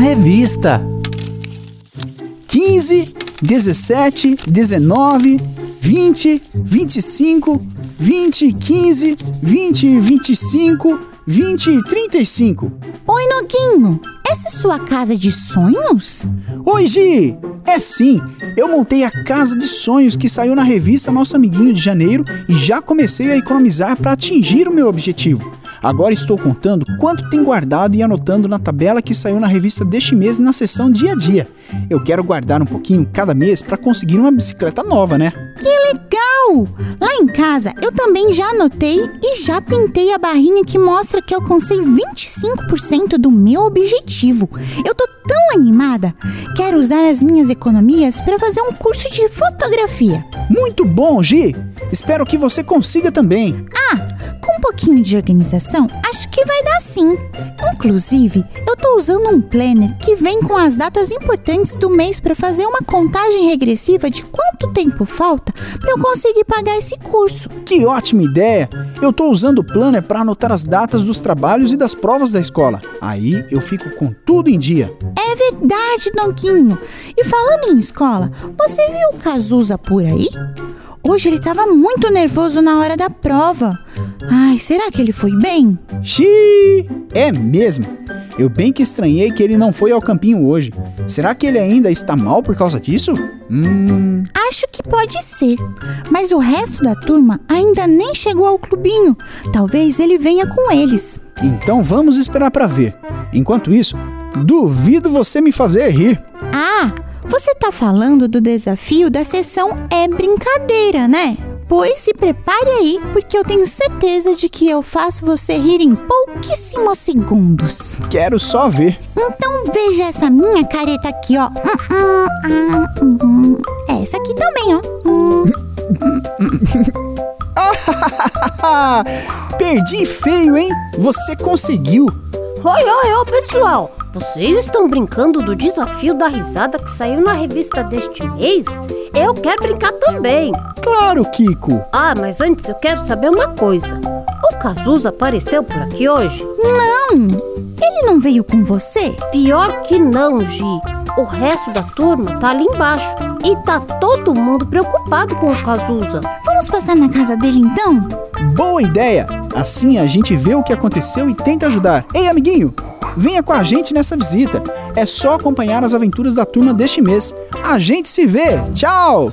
revista. 15, 17, 19, 20, 25, 20, 15, 20, 25, 20 e 35. Oi, Noguinho. Essa é sua casa de sonhos? Oi, Gi! É sim, eu montei a Casa de Sonhos que saiu na revista Nosso Amiguinho de Janeiro e já comecei a economizar para atingir o meu objetivo. Agora estou contando quanto tem guardado e anotando na tabela que saiu na revista deste mês na seção dia a dia. Eu quero guardar um pouquinho cada mês para conseguir uma bicicleta nova, né? Que legal! Lá em casa eu também já anotei e já pintei a barrinha que mostra que alcancei 25% do meu objetivo. Eu tô tão animada! Quero usar as minhas economias para fazer um curso de fotografia. Muito bom, Gi! Espero que você consiga também. Ah, um pouquinho de organização, acho que vai dar sim. Inclusive, eu tô usando um planner que vem com as datas importantes do mês para fazer uma contagem regressiva de quanto tempo falta para eu conseguir pagar esse curso. Que ótima ideia! Eu tô usando o planner para anotar as datas dos trabalhos e das provas da escola. Aí eu fico com tudo em dia. Verdade, Donquinho. E falando em escola, você viu o Cazuza por aí? Hoje ele estava muito nervoso na hora da prova. Ai, será que ele foi bem? Xiii, é mesmo. Eu bem que estranhei que ele não foi ao campinho hoje. Será que ele ainda está mal por causa disso? Hum. Acho que pode ser. Mas o resto da turma ainda nem chegou ao clubinho. Talvez ele venha com eles. Então vamos esperar para ver. Enquanto isso, duvido você me fazer rir. Ah, você tá falando do desafio da sessão É Brincadeira, né? Pois se prepare aí, porque eu tenho certeza de que eu faço você rir em pouquíssimos segundos. Quero só ver. Então veja essa minha careta aqui, ó. Hum, hum, hum, essa aqui também, ó. Perdi feio, hein? Você conseguiu. Oi, oi, oi, pessoal! Vocês estão brincando do desafio da risada que saiu na revista deste mês? Eu quero brincar também! Claro, Kiko! Ah, mas antes eu quero saber uma coisa. O Cazuza apareceu por aqui hoje? Não! Ele não veio com você? Pior que não, Gi. O resto da turma tá ali embaixo e tá todo mundo preocupado com o Cazuza. Vamos passar na casa dele então? Boa ideia! Assim a gente vê o que aconteceu e tenta ajudar. Ei, amiguinho! Venha com a gente nessa visita. É só acompanhar as aventuras da turma deste mês. A gente se vê. Tchau!